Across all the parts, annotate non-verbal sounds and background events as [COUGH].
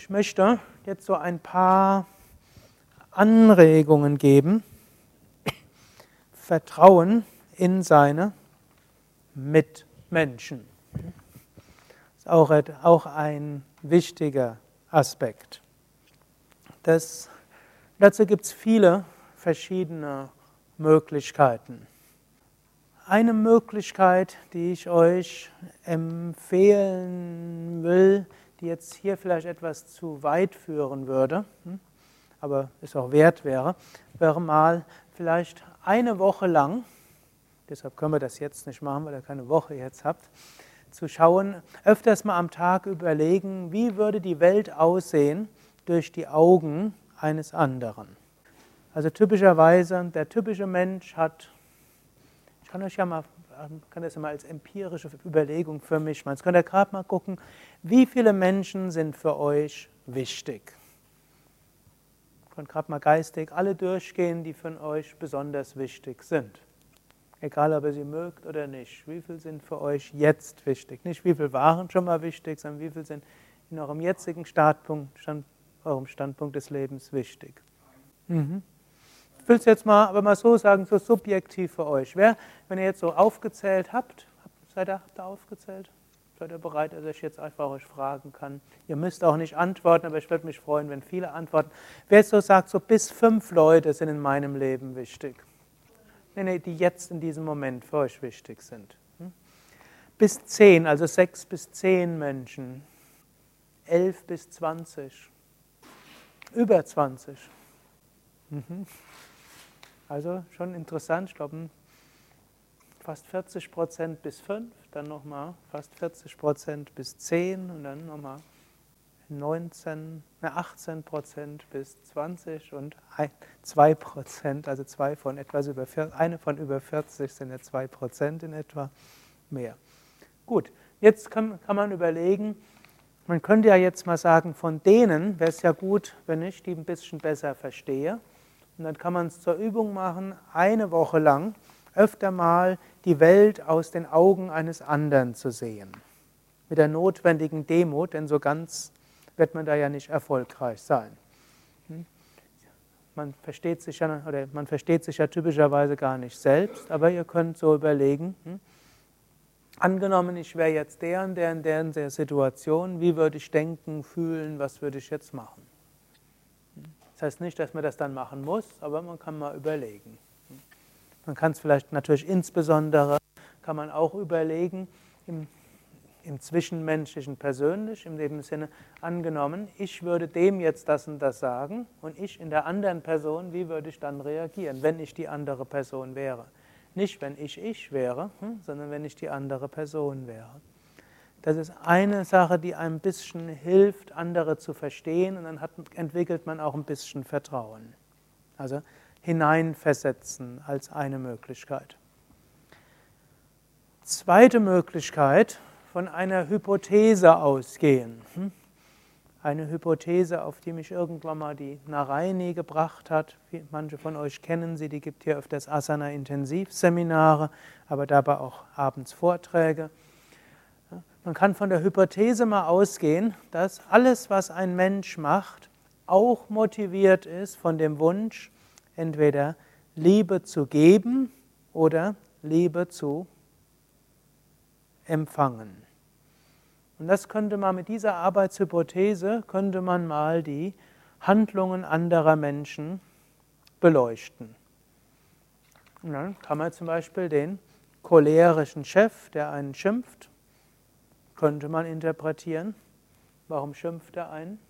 Ich möchte jetzt so ein paar Anregungen geben. Vertrauen in seine Mitmenschen. Das ist auch, auch ein wichtiger Aspekt. Das, dazu gibt es viele verschiedene Möglichkeiten. Eine Möglichkeit, die ich euch empfehlen will, die jetzt hier vielleicht etwas zu weit führen würde, hm, aber es auch wert wäre, wäre mal vielleicht eine Woche lang, deshalb können wir das jetzt nicht machen, weil ihr keine Woche jetzt habt, zu schauen, öfters mal am Tag überlegen, wie würde die Welt aussehen durch die Augen eines anderen. Also typischerweise, der typische Mensch hat, ich kann euch ja mal, kann das mal als empirische Überlegung für mich machen. Jetzt könnt ihr gerade mal gucken, wie viele Menschen sind für euch wichtig. Ihr könnt gerade mal geistig alle durchgehen, die von euch besonders wichtig sind. Egal, ob ihr sie mögt oder nicht. Wie viele sind für euch jetzt wichtig? Nicht wie viele waren schon mal wichtig, sondern wie viele sind in eurem jetzigen Startpunkt, Stand, eurem Standpunkt des Lebens wichtig. Mhm. Will es jetzt mal, aber mal so sagen, so subjektiv für euch. Wer, wenn ihr jetzt so aufgezählt habt, seid ihr, habt ihr aufgezählt? Seid ihr bereit, dass ich jetzt einfach euch fragen kann? Ihr müsst auch nicht antworten, aber ich würde mich freuen, wenn viele antworten. Wer so sagt, so bis fünf Leute sind in meinem Leben wichtig. Nee, nee, die jetzt in diesem Moment für euch wichtig sind. Hm? Bis zehn, also sechs bis zehn Menschen. Elf bis zwanzig. Über zwanzig. Mhm. Also schon interessant, ich glaube, fast 40 Prozent bis 5, dann nochmal fast 40 Prozent bis 10 und dann nochmal 19, 18 Prozent bis 20 und 2 Prozent, also zwei von etwas über, eine von über 40 sind ja 2 Prozent in etwa mehr. Gut, jetzt kann, kann man überlegen, man könnte ja jetzt mal sagen, von denen wäre es ja gut, wenn ich die ein bisschen besser verstehe. Und dann kann man es zur Übung machen, eine Woche lang öfter mal die Welt aus den Augen eines anderen zu sehen. Mit der notwendigen Demut, denn so ganz wird man da ja nicht erfolgreich sein. Hm? Man versteht sich ja, oder man versteht sich ja typischerweise gar nicht selbst, aber ihr könnt so überlegen, hm? angenommen, ich wäre jetzt der und der in der, in der Situation, wie würde ich denken, fühlen, was würde ich jetzt machen? Das heißt nicht, dass man das dann machen muss, aber man kann mal überlegen. Man kann es vielleicht natürlich insbesondere, kann man auch überlegen, im, im Zwischenmenschlichen persönlich, in dem Sinne angenommen, ich würde dem jetzt das und das sagen und ich in der anderen Person, wie würde ich dann reagieren, wenn ich die andere Person wäre? Nicht, wenn ich ich wäre, hm, sondern wenn ich die andere Person wäre. Das ist eine Sache, die einem ein bisschen hilft, andere zu verstehen und dann hat, entwickelt man auch ein bisschen Vertrauen. Also hineinversetzen als eine Möglichkeit. Zweite Möglichkeit, von einer Hypothese ausgehen. Hm? Eine Hypothese, auf die mich irgendwann mal die Naraini gebracht hat. Manche von euch kennen sie, die gibt hier öfters Asana-Intensivseminare, aber dabei auch abends Vorträge. Man kann von der Hypothese mal ausgehen, dass alles, was ein Mensch macht, auch motiviert ist von dem Wunsch, entweder Liebe zu geben oder Liebe zu empfangen. Und das könnte man mit dieser Arbeitshypothese, könnte man mal die Handlungen anderer Menschen beleuchten. Und dann kann man zum Beispiel den cholerischen Chef, der einen schimpft, könnte man interpretieren. Warum schimpft er einen?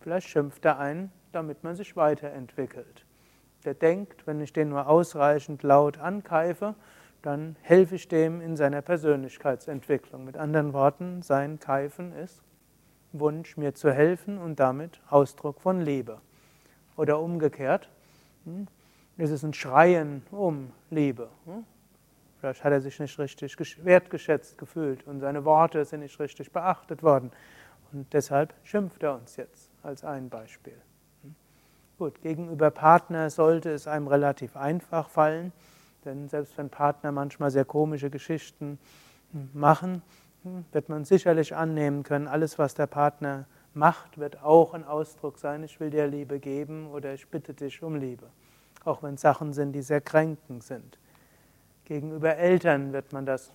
Vielleicht schimpft er einen, damit man sich weiterentwickelt der denkt, wenn ich den nur ausreichend laut ankeife, dann helfe ich dem in seiner Persönlichkeitsentwicklung. Mit anderen Worten, sein Keifen ist Wunsch, mir zu helfen und damit Ausdruck von Liebe. Oder umgekehrt, hm, ist es ein Schreien um Liebe. Hm? Vielleicht hat er sich nicht richtig wertgeschätzt gefühlt und seine Worte sind nicht richtig beachtet worden. Und deshalb schimpft er uns jetzt als ein Beispiel. Gut, gegenüber Partner sollte es einem relativ einfach fallen, denn selbst wenn Partner manchmal sehr komische Geschichten machen, wird man sicherlich annehmen können, alles, was der Partner Macht wird auch ein Ausdruck sein, ich will dir Liebe geben oder ich bitte dich um Liebe. Auch wenn es Sachen sind, die sehr kränkend sind. Gegenüber Eltern wird man das,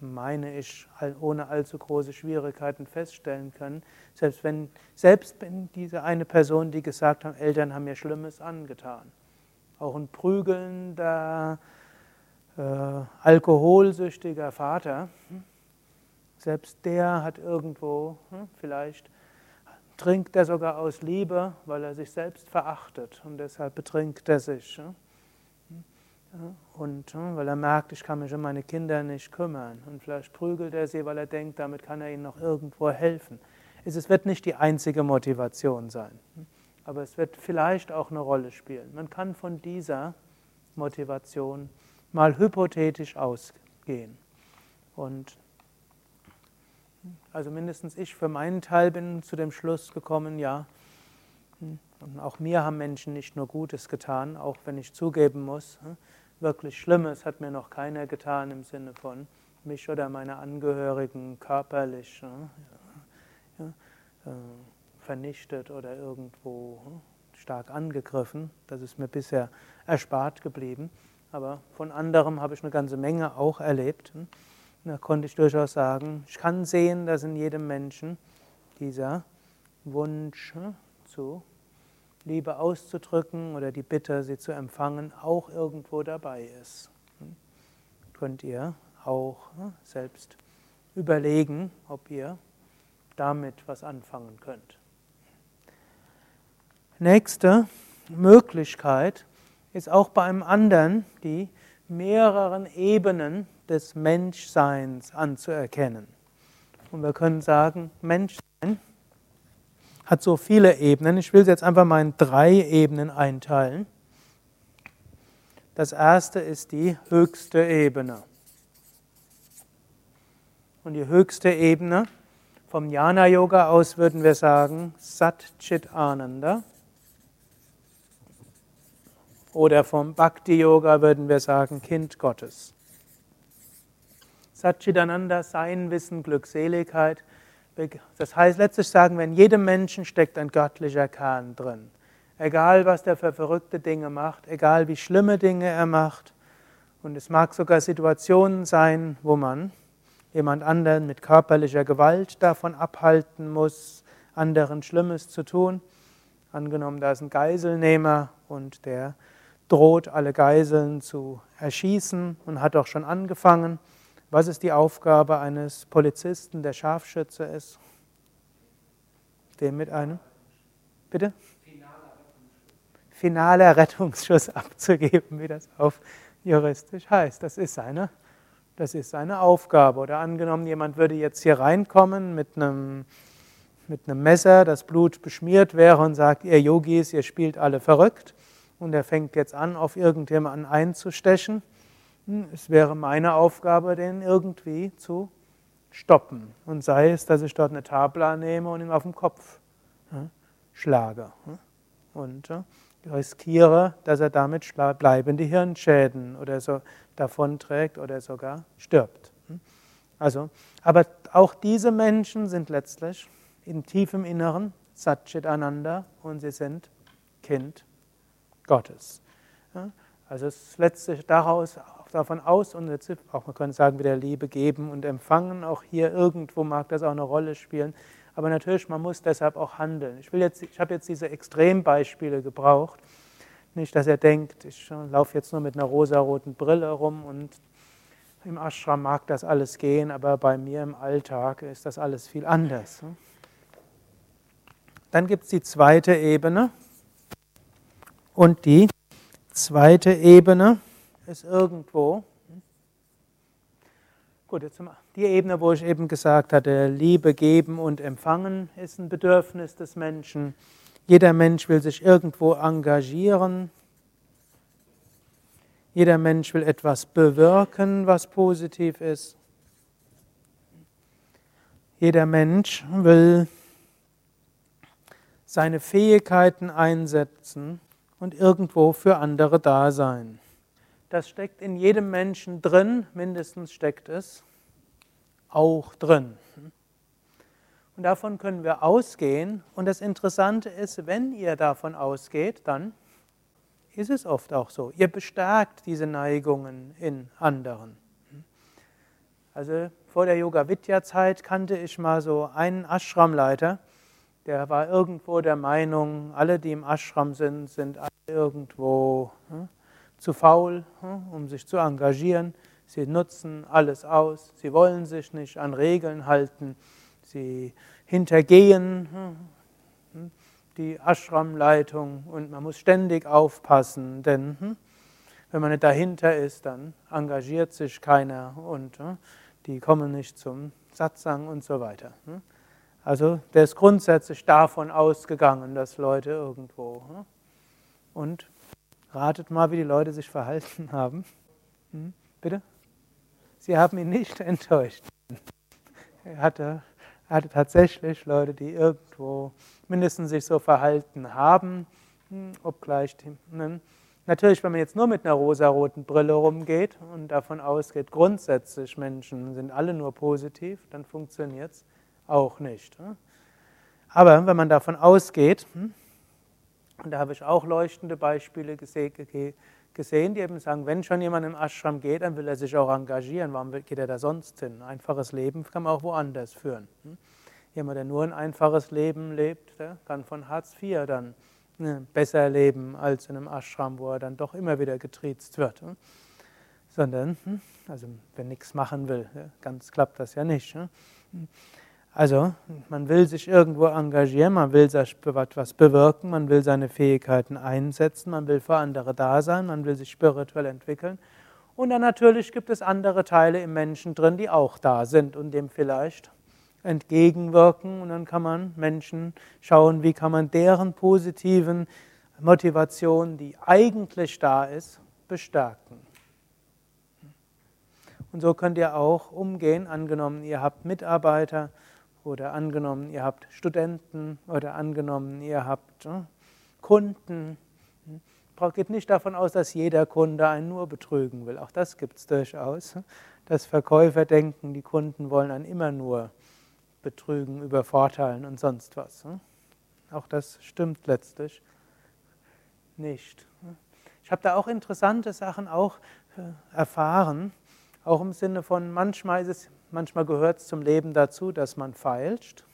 meine ich, ohne allzu große Schwierigkeiten feststellen können. Selbst wenn, selbst wenn diese eine Person, die gesagt hat, Eltern haben mir Schlimmes angetan. Auch ein prügelnder, äh, alkoholsüchtiger Vater, hm, selbst der hat irgendwo, hm, vielleicht trinkt er sogar aus Liebe, weil er sich selbst verachtet und deshalb betrinkt er sich. Hm. Und weil er merkt, ich kann mich um meine Kinder nicht kümmern. Und vielleicht prügelt er sie, weil er denkt, damit kann er ihnen noch irgendwo helfen. Es wird nicht die einzige Motivation sein, aber es wird vielleicht auch eine Rolle spielen. Man kann von dieser Motivation mal hypothetisch ausgehen. Und also mindestens ich für meinen Teil bin zu dem Schluss gekommen, ja, und auch mir haben Menschen nicht nur Gutes getan, auch wenn ich zugeben muss, wirklich Schlimmes hat mir noch keiner getan im Sinne von mich oder meine Angehörigen körperlich ja, äh, vernichtet oder irgendwo stark angegriffen. Das ist mir bisher erspart geblieben. Aber von anderem habe ich eine ganze Menge auch erlebt. Da konnte ich durchaus sagen, ich kann sehen, dass in jedem Menschen dieser Wunsch zu Liebe auszudrücken oder die Bitte, sie zu empfangen, auch irgendwo dabei ist. Könnt ihr auch selbst überlegen, ob ihr damit was anfangen könnt. Nächste Möglichkeit ist auch bei einem anderen die mehreren Ebenen des Menschseins anzuerkennen. Und wir können sagen, Menschsein hat so viele Ebenen. Ich will es jetzt einfach mal in drei Ebenen einteilen. Das erste ist die höchste Ebene. Und die höchste Ebene vom Jnana Yoga aus würden wir sagen Sat Chit Ananda. Oder vom Bhakti Yoga würden wir sagen Kind Gottes. Satchidananda, Sein, Wissen, Glückseligkeit. Das heißt, letztlich sagen wir, in jedem Menschen steckt ein göttlicher Kern drin. Egal, was der für verrückte Dinge macht, egal wie schlimme Dinge er macht. Und es mag sogar Situationen sein, wo man jemand anderen mit körperlicher Gewalt davon abhalten muss, anderen Schlimmes zu tun. Angenommen, da ist ein Geiselnehmer und der droht, alle Geiseln zu erschießen und hat auch schon angefangen. Was ist die Aufgabe eines Polizisten, der Scharfschütze ist? Dem mit einem? Bitte? Finaler Rettungsschuss abzugeben, wie das auf juristisch heißt. Das ist seine, das ist seine Aufgabe. Oder angenommen, jemand würde jetzt hier reinkommen mit einem, mit einem Messer, das Blut beschmiert wäre und sagt, ihr Yogis, ihr spielt alle verrückt. Und er fängt jetzt an, auf irgendjemanden einzustechen es wäre meine Aufgabe, den irgendwie zu stoppen. Und sei es, dass ich dort eine Tabla nehme und ihn auf den Kopf schlage. Und ja, riskiere, dass er damit bleibende Hirnschäden oder so davonträgt oder sogar stirbt. Hm. Also, aber auch diese Menschen sind letztlich in tiefem Inneren Satchit Ananda und sie sind Kind Gottes. Also es ist letztlich daraus davon aus, und jetzt auch man könnte sagen, wieder Liebe geben und empfangen. Auch hier irgendwo mag das auch eine Rolle spielen. Aber natürlich, man muss deshalb auch handeln. Ich, ich habe jetzt diese Extrembeispiele gebraucht. Nicht, dass er denkt, ich laufe jetzt nur mit einer rosaroten Brille rum und im Ashram mag das alles gehen, aber bei mir im Alltag ist das alles viel anders. Dann gibt es die zweite Ebene. Und die zweite Ebene ist irgendwo. Gut, jetzt die Ebene, wo ich eben gesagt hatte, Liebe geben und empfangen ist ein Bedürfnis des Menschen. Jeder Mensch will sich irgendwo engagieren. Jeder Mensch will etwas bewirken, was positiv ist. Jeder Mensch will seine Fähigkeiten einsetzen und irgendwo für andere da sein. Das steckt in jedem Menschen drin, mindestens steckt es auch drin. Und davon können wir ausgehen. Und das Interessante ist, wenn ihr davon ausgeht, dann ist es oft auch so. Ihr bestärkt diese Neigungen in anderen. Also vor der Yoga-Vidya-Zeit kannte ich mal so einen Ashram-Leiter, der war irgendwo der Meinung, alle, die im Ashram sind, sind alle irgendwo hm, zu faul, hm, um sich zu engagieren. Sie nutzen alles aus, sie wollen sich nicht an Regeln halten, sie hintergehen hm, hm die Ashram-Leitung und man muss ständig aufpassen, denn wenn man nicht dahinter ist, dann engagiert sich keiner und die kommen nicht zum Satsang und so weiter. Also der ist grundsätzlich davon ausgegangen, dass Leute irgendwo. Und ratet mal, wie die Leute sich verhalten haben. Hm, bitte? Sie haben ihn nicht [LAUGHS] enttäuscht. Er hatte, er hatte tatsächlich Leute, die irgendwo mindestens sich so verhalten haben, hm, obgleich ne? Natürlich, wenn man jetzt nur mit einer rosaroten Brille rumgeht und davon ausgeht, grundsätzlich Menschen sind alle nur positiv, dann funktioniert es auch nicht. Ne? Aber wenn man davon ausgeht, hm, und da habe ich auch leuchtende Beispiele gesehen, die eben sagen, wenn schon jemand im Ashram geht, dann will er sich auch engagieren. Warum geht er da sonst hin? Ein einfaches Leben kann man auch woanders führen. Hm? Jemand, der nur ein einfaches Leben lebt, kann von Hartz IV dann ne, besser leben als in einem Ashram, wo er dann doch immer wieder getriezt wird. Hm? Sondern, hm, also wenn nichts machen will, ganz klappt das ja nicht. Also, man will sich irgendwo engagieren, man will etwas bewirken, man will seine Fähigkeiten einsetzen, man will für andere da sein, man will sich spirituell entwickeln. Und dann natürlich gibt es andere Teile im Menschen drin, die auch da sind und dem vielleicht entgegenwirken. Und dann kann man Menschen schauen, wie kann man deren positiven Motivation, die eigentlich da ist, bestärken. Und so könnt ihr auch umgehen, angenommen, ihr habt Mitarbeiter, oder angenommen, ihr habt Studenten oder angenommen, ihr habt ne, Kunden. Geht nicht davon aus, dass jeder Kunde einen nur betrügen will. Auch das gibt es durchaus. Dass Verkäufer denken, die Kunden wollen einen immer nur betrügen, übervorteilen und sonst was. Auch das stimmt letztlich nicht. Ich habe da auch interessante Sachen auch äh, erfahren, auch im Sinne von manchmal ist es Manchmal gehört es zum Leben dazu, dass man feilscht.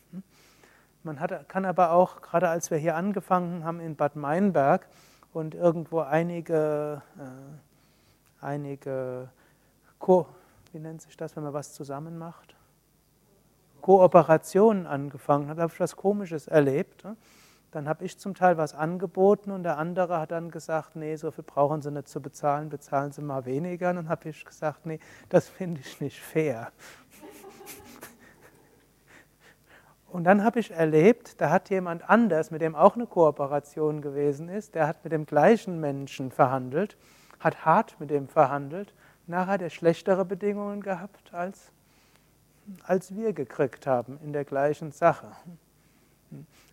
Man hat, kann aber auch, gerade als wir hier angefangen haben in Bad Meinberg und irgendwo einige, äh, einige Ko wie nennt sich das, wenn man was zusammen macht? Kooperationen angefangen hat, habe ich was Komisches erlebt. Dann habe ich zum Teil was angeboten und der andere hat dann gesagt, nee, so viel brauchen Sie nicht zu bezahlen, bezahlen Sie mal weniger. Und dann habe ich gesagt, nee, das finde ich nicht fair. Und dann habe ich erlebt, da hat jemand anders, mit dem auch eine Kooperation gewesen ist, der hat mit dem gleichen Menschen verhandelt, hat hart mit dem verhandelt, nachher hat er schlechtere Bedingungen gehabt, als, als wir gekriegt haben in der gleichen Sache.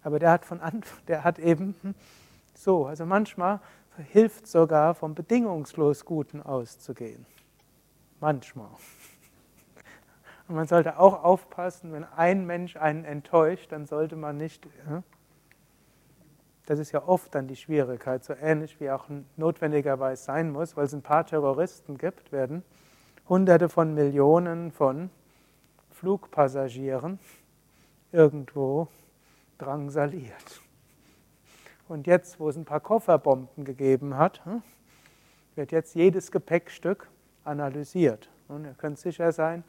Aber der hat, von Anfang, der hat eben so, also manchmal hilft sogar vom bedingungslos Guten auszugehen. Manchmal. Und man sollte auch aufpassen, wenn ein Mensch einen enttäuscht, dann sollte man nicht. Das ist ja oft dann die Schwierigkeit, so ähnlich wie auch notwendigerweise sein muss, weil es ein paar Terroristen gibt, werden Hunderte von Millionen von Flugpassagieren irgendwo drangsaliert. Und jetzt, wo es ein paar Kofferbomben gegeben hat, wird jetzt jedes Gepäckstück analysiert. Und ihr könnt sicher sein,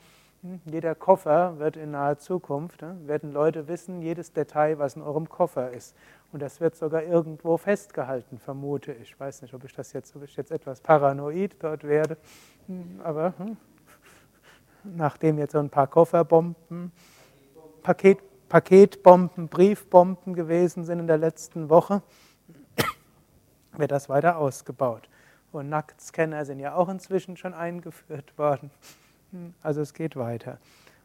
jeder Koffer wird in naher Zukunft, werden Leute wissen, jedes Detail, was in eurem Koffer ist. Und das wird sogar irgendwo festgehalten, vermute ich. Ich weiß nicht, ob ich das jetzt, ob ich jetzt etwas paranoid dort werde, hm, aber hm, nachdem jetzt so ein paar Kofferbomben, Paket, Paketbomben, Briefbomben gewesen sind in der letzten Woche, wird das weiter ausgebaut. Und Nacktscanner sind ja auch inzwischen schon eingeführt worden. Also es geht weiter.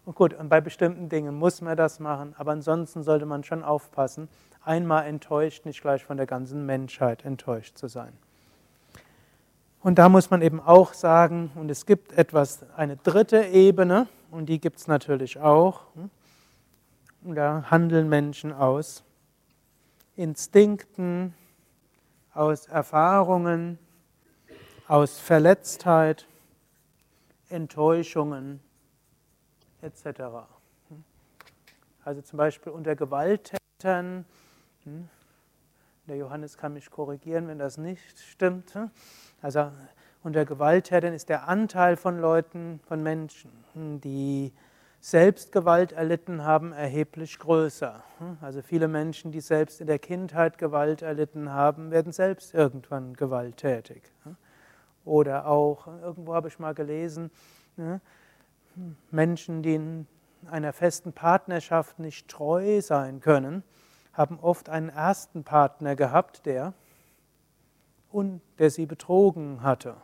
Und gut, und bei bestimmten Dingen muss man das machen, aber ansonsten sollte man schon aufpassen, einmal enttäuscht, nicht gleich von der ganzen Menschheit enttäuscht zu sein. Und da muss man eben auch sagen, und es gibt etwas, eine dritte Ebene, und die gibt es natürlich auch. da handeln Menschen aus Instinkten, aus Erfahrungen, aus Verletztheit, Enttäuschungen etc. Also zum Beispiel unter Gewalttätern, hm, der Johannes kann mich korrigieren, wenn das nicht stimmt. Hm, also unter Gewalttätern ist der Anteil von Leuten, von Menschen, hm, die selbst Gewalt erlitten haben, erheblich größer. Also viele Menschen, die selbst in der Kindheit Gewalt erlitten haben, werden selbst irgendwann gewalttätig. Oder auch, irgendwo habe ich mal gelesen, ne, Menschen, die in einer festen Partnerschaft nicht treu sein können, haben oft einen ersten Partner gehabt, der, und der sie betrogen hatte.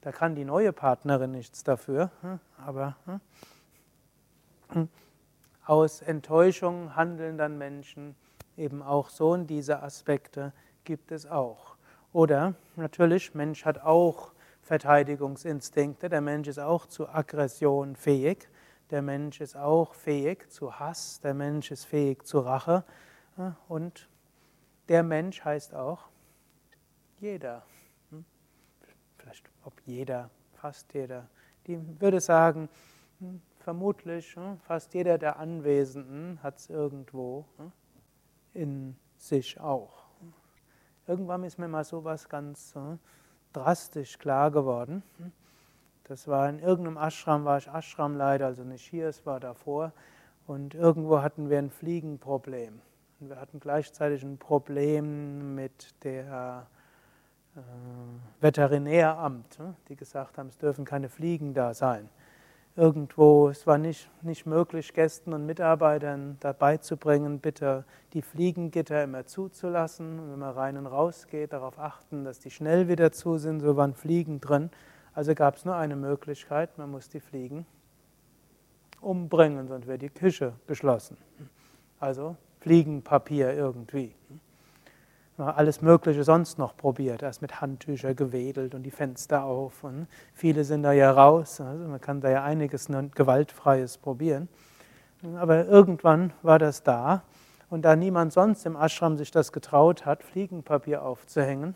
Da kann die neue Partnerin nichts dafür, aber aus Enttäuschung handeln dann Menschen eben auch so und diese Aspekte gibt es auch. Oder natürlich, Mensch hat auch Verteidigungsinstinkte, der Mensch ist auch zu Aggression fähig, der Mensch ist auch fähig zu Hass, der Mensch ist fähig zu Rache und der Mensch heißt auch jeder. Hm? Vielleicht ob jeder, fast jeder. Die würde sagen, hm, vermutlich hm, fast jeder der Anwesenden hat es irgendwo in sich auch. Irgendwann ist mir mal so was ganz äh, drastisch klar geworden. Das war in irgendeinem Ashram, war ich Ashramleiter, also nicht hier, es war davor. Und irgendwo hatten wir ein Fliegenproblem. Und wir hatten gleichzeitig ein Problem mit der äh, Veterinäramt, ne, die gesagt haben, es dürfen keine Fliegen da sein irgendwo, es war nicht, nicht möglich, Gästen und Mitarbeitern dabei zu bringen, bitte die Fliegengitter immer zuzulassen. Und wenn man rein und raus geht, darauf achten, dass die schnell wieder zu sind, so waren Fliegen drin. Also gab es nur eine Möglichkeit, man muss die Fliegen umbringen, sonst wäre die Küche geschlossen. Also Fliegenpapier irgendwie alles Mögliche sonst noch probiert. Erst mit Handtücher gewedelt und die Fenster auf. Und viele sind da ja raus. Also man kann da ja einiges Gewaltfreies probieren. Aber irgendwann war das da. Und da niemand sonst im Ashram sich das getraut hat, Fliegenpapier aufzuhängen,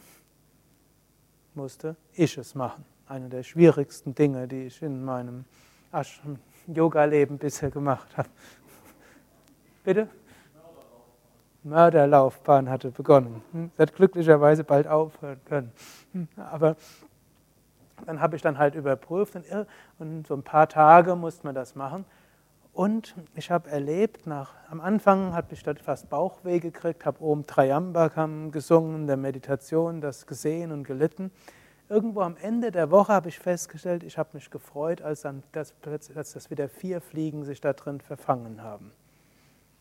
musste ich es machen. Eine der schwierigsten Dinge, die ich in meinem Ashram-Yoga-Leben bisher gemacht habe. Bitte? Mörderlaufbahn hatte begonnen. Hm? Sie hat glücklicherweise bald aufhören können. Hm? Aber dann habe ich dann halt überprüft und so ein paar Tage musste man das machen. Und ich habe erlebt, nach, am Anfang habe ich dort fast Bauchweh gekriegt, habe oben Trayambakam gesungen, der Meditation, das gesehen und gelitten. Irgendwo am Ende der Woche habe ich festgestellt, ich habe mich gefreut, als dann das, als das wieder vier Fliegen sich da drin verfangen haben.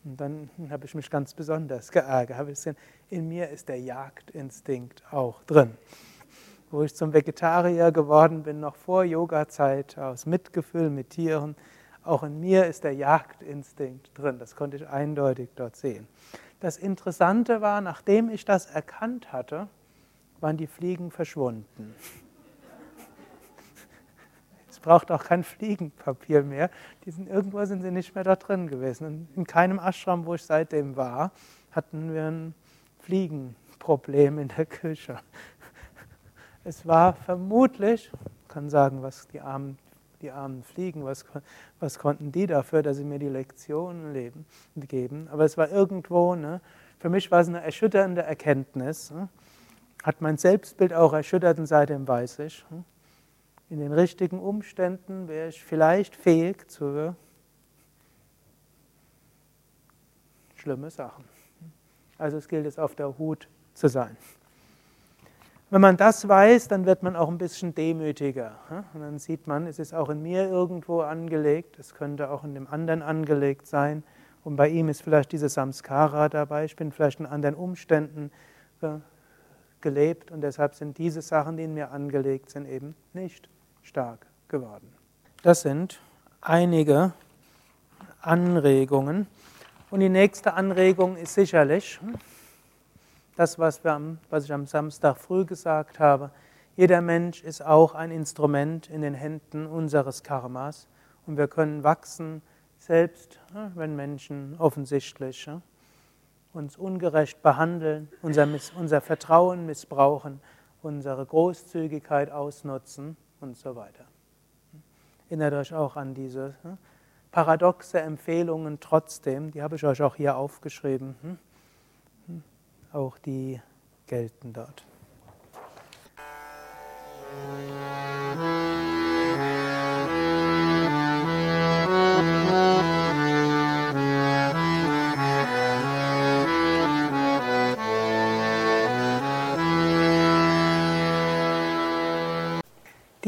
Und dann habe ich mich ganz besonders geärgert. In mir ist der Jagdinstinkt auch drin. Wo ich zum Vegetarier geworden bin, noch vor Yoga-Zeit, aus Mitgefühl mit Tieren, auch in mir ist der Jagdinstinkt drin. Das konnte ich eindeutig dort sehen. Das Interessante war, nachdem ich das erkannt hatte, waren die Fliegen verschwunden braucht auch kein Fliegenpapier mehr. Die sind, irgendwo sind sie nicht mehr da drin gewesen. Und in keinem Ashram, wo ich seitdem war, hatten wir ein Fliegenproblem in der Küche. Es war vermutlich, ich kann sagen, was die armen, die armen Fliegen, was, was konnten die dafür, dass sie mir die Lektionen leben, geben. Aber es war irgendwo, ne, für mich war es eine erschütternde Erkenntnis. Ne, hat mein Selbstbild auch erschüttert und seitdem weiß ich. Ne, in den richtigen Umständen wäre ich vielleicht fähig zu schlimme Sachen. Also es gilt es auf der Hut zu sein. Wenn man das weiß, dann wird man auch ein bisschen demütiger. Und dann sieht man, es ist auch in mir irgendwo angelegt, es könnte auch in dem anderen angelegt sein. Und bei ihm ist vielleicht dieses Samskara dabei. Ich bin vielleicht in anderen Umständen gelebt und deshalb sind diese Sachen, die in mir angelegt sind, eben nicht stark geworden. Das sind einige Anregungen. Und die nächste Anregung ist sicherlich das, was, wir was ich am Samstag früh gesagt habe. Jeder Mensch ist auch ein Instrument in den Händen unseres Karmas und wir können wachsen Selbst wenn Menschen offensichtlich uns ungerecht behandeln, unser, unser Vertrauen missbrauchen, unsere Großzügigkeit ausnutzen und so weiter. Erinnert euch auch an diese paradoxe Empfehlungen trotzdem, die habe ich euch auch hier aufgeschrieben. Hm? Hm? Auch die gelten dort.